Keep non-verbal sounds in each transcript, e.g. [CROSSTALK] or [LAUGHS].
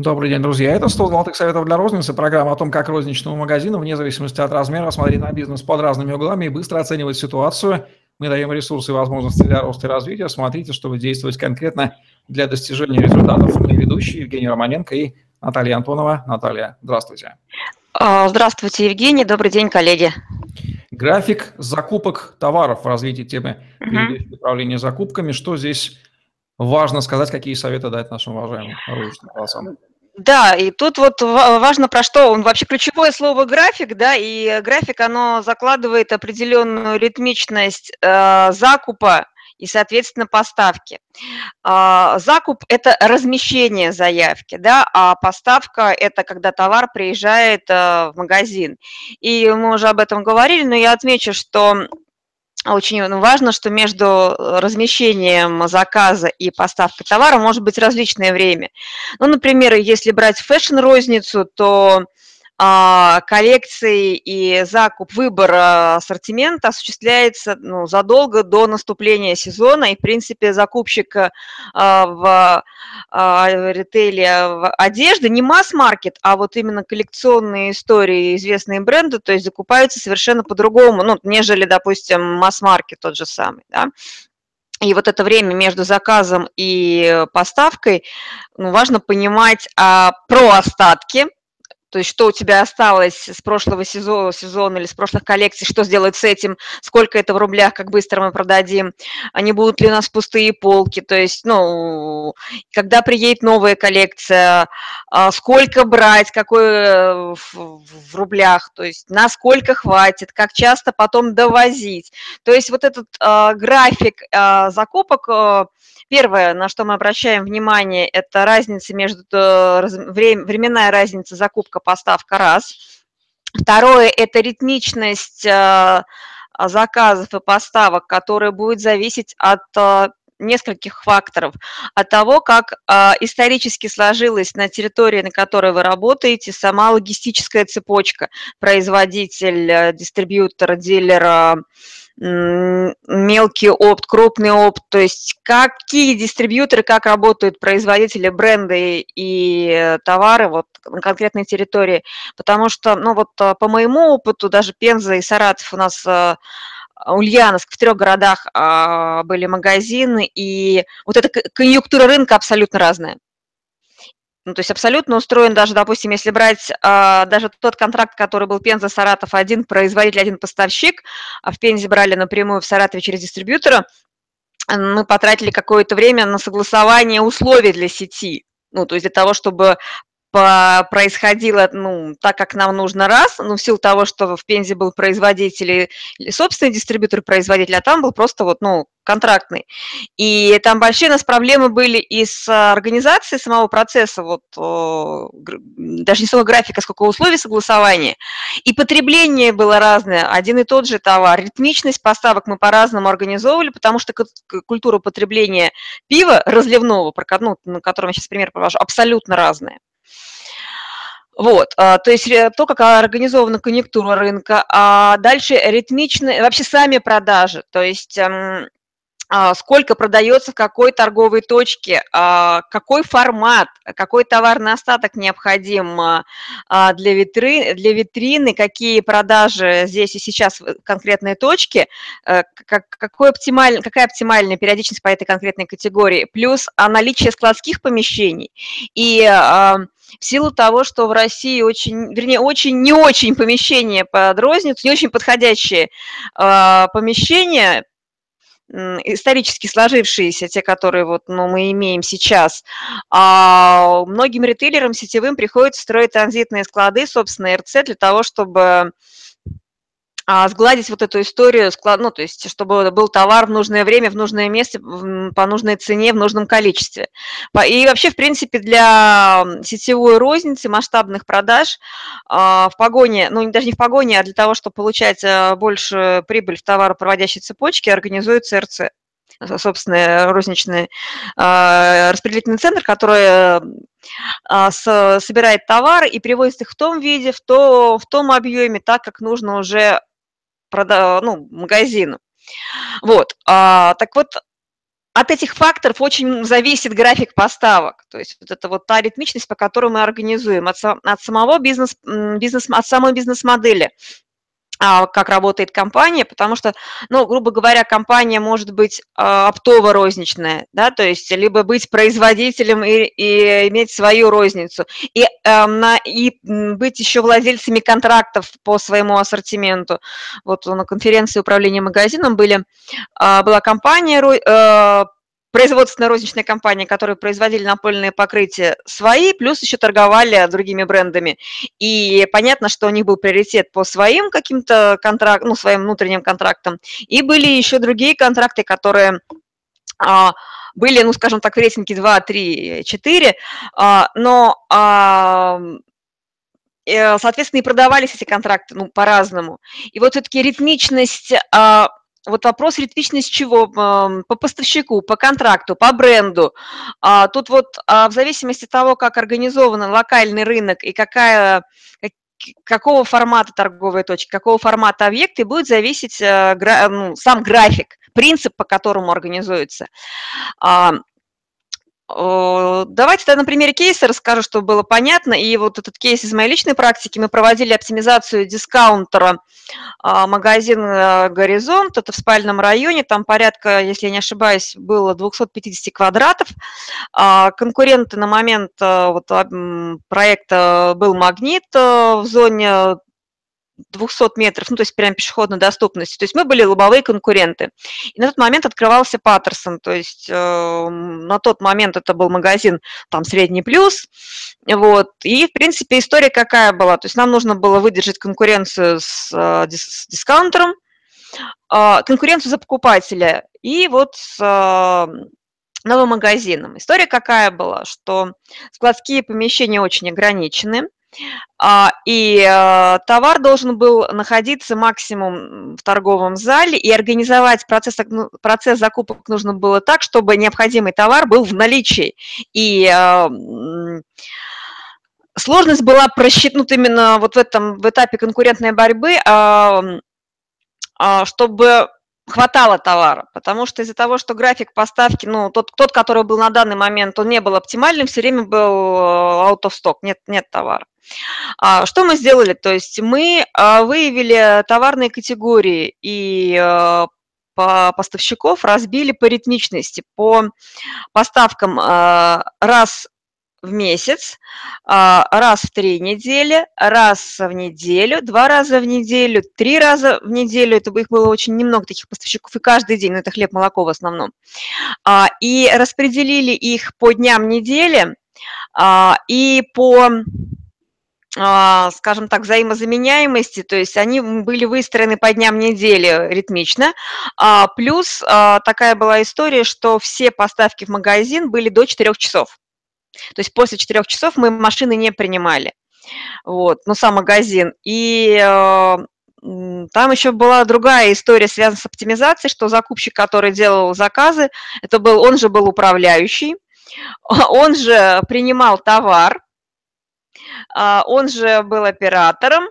Добрый день, друзья. Это 100 золотых советов для розницы. Программа о том, как розничному магазину, вне зависимости от размера, смотреть на бизнес под разными углами и быстро оценивать ситуацию. Мы даем ресурсы и возможности для роста и развития. Смотрите, чтобы действовать конкретно для достижения результатов. Мы ведущие Евгений Романенко и Наталья Антонова. Наталья, здравствуйте. А, здравствуйте, Евгений. Добрый день, коллеги. График закупок товаров в развитии темы uh управления закупками. Что здесь важно сказать, какие советы дать нашим уважаемым розничным голосам? Да, и тут вот важно про что, он вообще ключевое слово график, да, и график, оно закладывает определенную ритмичность э, закупа и, соответственно, поставки. Э, закуп – это размещение заявки, да, а поставка – это когда товар приезжает э, в магазин. И мы уже об этом говорили, но я отмечу, что очень важно, что между э, размещением заказа и поставкой товара может быть различное время. Ну, например, если брать фэшн-розницу, то а, коллекции и закуп, выбор а, ассортимента осуществляется ну, задолго до наступления сезона, и, в принципе, закупщик а, в ритейле одежды не масс-маркет, а вот именно коллекционные истории, известные бренды, то есть закупаются совершенно по-другому, ну, нежели, допустим, масс-маркет тот же самый, да. И вот это время между заказом и поставкой, ну, важно понимать а, про остатки, то есть что у тебя осталось с прошлого сезона, сезона или с прошлых коллекций, что сделать с этим, сколько это в рублях, как быстро мы продадим, а не будут ли у нас пустые полки, то есть, ну, когда приедет новая коллекция, а, сколько брать, какой э, в рублях, то есть насколько хватит, как часто потом довозить. То есть вот этот э, график э, закупок э, Первое, на что мы обращаем внимание, это разница между, э, временная разница закупка-поставка раз. Второе – это ритмичность э, заказов и поставок, которая будет зависеть от э, нескольких факторов. От того, как э, исторически сложилась на территории, на которой вы работаете, сама логистическая цепочка, производитель, дистрибьютор, дилер, мелкий опт, крупный опт, то есть какие дистрибьюторы, как работают производители, бренды и товары вот на конкретной территории, потому что, ну вот э, по моему опыту, даже Пенза и Саратов у нас э, Ульяновск, в трех городах а, были магазины, и вот эта конъюнктура рынка абсолютно разная. Ну, то есть абсолютно устроен даже, допустим, если брать а, даже тот контракт, который был Пенза, Саратов, один производитель, один поставщик, а в Пензе брали напрямую в Саратове через дистрибьютора, мы потратили какое-то время на согласование условий для сети. Ну, то есть для того, чтобы происходило, ну, так, как нам нужно раз, ну, в силу того, что в Пензе был производитель или собственный дистрибьютор производителя, а там был просто вот, ну, контрактный. И там большие у нас проблемы были и с организацией самого процесса, вот, даже не самого графика, сколько условий согласования. И потребление было разное, один и тот же товар. Ритмичность поставок мы по-разному организовывали, потому что культура потребления пива разливного, ну, на котором я сейчас пример привожу, абсолютно разная. Вот, а, то есть э, то, как организована конъюнктура рынка, а дальше ритмичные, вообще сами продажи, то есть эм, а, сколько продается в какой торговой точке, а, какой формат, какой товарный остаток необходим для, витрины, для витрины, какие продажи здесь и сейчас в конкретной точке, э, какой оптималь, какая оптимальная периодичность по этой конкретной категории, плюс наличие складских помещений и в силу того, что в России очень, вернее, очень не очень помещение под розницу, не очень подходящие э, помещения, исторически сложившиеся, те, которые вот, ну, мы имеем сейчас, а многим ритейлерам сетевым приходится строить транзитные склады, собственно, РЦ, для того, чтобы а, сгладить вот эту историю, ну, то есть, чтобы был товар в нужное время, в нужное место, по нужной цене, в нужном количестве. И вообще, в принципе, для сетевой розницы, масштабных продаж а, в погоне, ну, даже не в погоне, а для того, чтобы получать а, больше прибыль в товаропроводящей цепочке, организуется РЦ собственно, розничный распределительный центр, который собирает товары и привозит их в том виде, в, то, в том объеме, так, как нужно уже прода ну, магазину. Вот, а, так вот, от этих факторов очень зависит график поставок. То есть вот это вот та ритмичность, по которой мы организуем от, от самого бизнес, бизнес, от самой бизнес-модели. А, как работает компания, потому что, ну, грубо говоря, компания может быть а, оптово-розничная, да, то есть либо быть производителем и, и иметь свою розницу, и, эм, на, и быть еще владельцами контрактов по своему ассортименту. Вот на конференции управления магазином были, а, была компания производственная розничная компания, которые производили напольные покрытия свои, плюс еще торговали другими брендами. И понятно, что у них был приоритет по своим каким-то контрактам, ну, своим внутренним контрактам. И были еще другие контракты, которые а, были, ну, скажем так, в рейтинге 2, 3, 4, а, но а, э, соответственно, и продавались эти контракты ну, по-разному. И вот все-таки ритмичность а, вот вопрос ритмичность чего? По поставщику, по контракту, по бренду. А, тут вот а, в зависимости от того, как организован локальный рынок и какая, какого формата торговой точки, какого формата объекты, будет зависеть э, ну, сам график, принцип, по которому организуется. А, Давайте тогда на примере кейса расскажу, чтобы было понятно. И вот этот кейс из моей личной практики. Мы проводили оптимизацию дискаунтера а, магазин «Горизонт». Это в спальном районе. Там порядка, если я не ошибаюсь, было 250 квадратов. А, конкуренты на момент э, вот, проекта был «Магнит» в зоне 200 метров, ну, то есть прям пешеходной доступности. То есть мы были лобовые конкуренты. И на тот момент открывался Паттерсон, то есть э, на тот момент это был магазин там средний плюс, вот. И, в принципе, история какая была? То есть нам нужно было выдержать конкуренцию с, э, с дискаунтером, э, конкуренцию за покупателя и вот с э, новым магазином. История какая была, что складские помещения очень ограничены, и э, товар должен был находиться максимум в торговом зале, и организовать процесс, ну, процесс закупок нужно было так, чтобы необходимый товар был в наличии. И э, сложность была просчитнута именно вот в этом в этапе конкурентной борьбы, а, а, чтобы хватало товара, потому что из-за того, что график поставки, ну, тот, тот, который был на данный момент, он не был оптимальным, все время был э, out of stock, нет, нет товара. А, что мы сделали? То есть мы а, выявили товарные категории и э, по поставщиков разбили по ритмичности, по поставкам раз в месяц, а, раз в три недели, раз в неделю, два раза в неделю, три раза в неделю. Это их было очень немного таких поставщиков, и каждый день, это хлеб, молоко в основном. И распределили их по дням недели и по а, скажем так, взаимозаменяемости, то есть они были выстроены по дням недели ритмично. А, плюс а, такая была история, что все поставки в магазин были до 4 часов. То есть после 4 часов мы машины не принимали. Вот, ну, сам магазин. И там еще была другая история, связанная с оптимизацией, что закупщик, который делал заказы, это был, он же был управляющий, [LAUGHS] он же принимал товар, а, он же был оператором,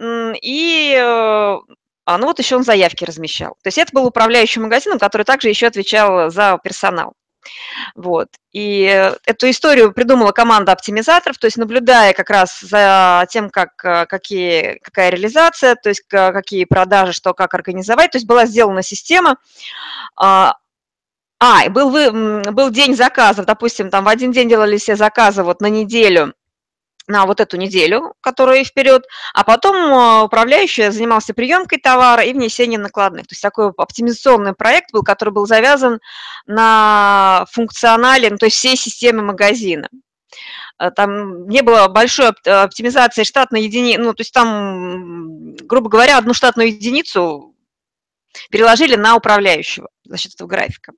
и э, а, ну вот еще он заявки размещал. То есть это был управляющий магазином, который также еще отвечал за персонал. Вот. И эту историю придумала команда оптимизаторов, то есть наблюдая как раз за тем, как, э, какие, какая реализация, то есть какие продажи, что как организовать. То есть была сделана система. А, а был, был день заказов, допустим, там в один день делали все заказы вот на неделю, на вот эту неделю, которая вперед, а потом э, управляющий занимался приемкой товара и внесением накладных. То есть такой оптимизационный проект был, который был завязан на функционале, ну, то есть всей системы магазина. Э, там не было большой оптимизации штатной единицы, ну, то есть там, грубо говоря, одну штатную единицу переложили на управляющего за счет этого графика.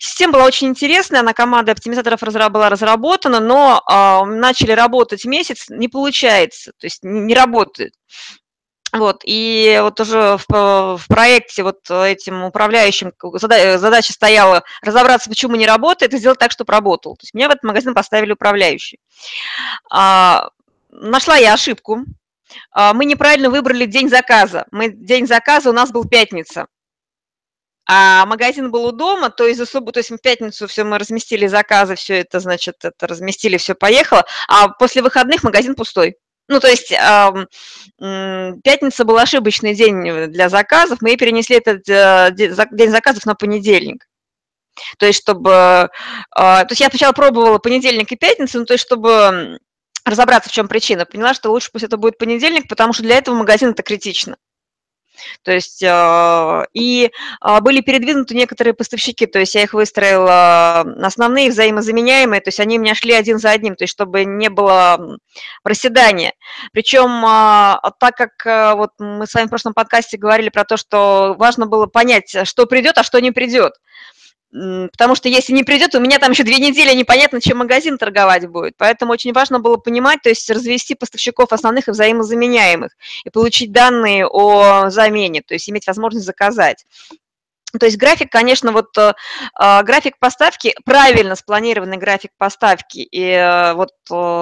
Система была очень интересная, она команда оптимизаторов была разработана, но э, начали работать месяц, не получается, то есть не, работает. Вот, и вот уже в, в проекте вот этим управляющим задача стояла разобраться, почему не работает, и сделать так, чтобы работал. То есть мне в этот магазин поставили управляющий. А, нашла я ошибку, мы неправильно выбрали день заказа. Мы, день заказа у нас был пятница. а магазин был у дома, то из-за субботы, то есть в пятницу все мы разместили заказы, все это, значит, это разместили, все поехало, а после выходных магазин пустой. Ну, то есть э, пятница был ошибочный день для заказов, мы перенесли этот э, день заказов на понедельник. То есть, чтобы... Э, то есть я сначала пробовала понедельник и пятницу, ну, то есть, чтобы разобраться, в чем причина. Поняла, что лучше пусть это будет понедельник, потому что для этого магазин это критично. То есть а, и а, были передвинуты некоторые поставщики, то есть я их выстроила основные, взаимозаменяемые, то есть они у меня шли один за одним, то есть чтобы не было проседания. Причем а, так как вот мы с вами в прошлом подкасте говорили про то, что важно было понять, что придет, а что не придет. Потому что если не придет, у меня там еще две недели непонятно, чем магазин торговать будет. Поэтому очень важно было понимать, то есть развести поставщиков основных и взаимозаменяемых и получить данные о замене, то есть иметь возможность заказать. То есть график, конечно, вот э, а, график поставки, правильно спланированный график поставки и э, вот э,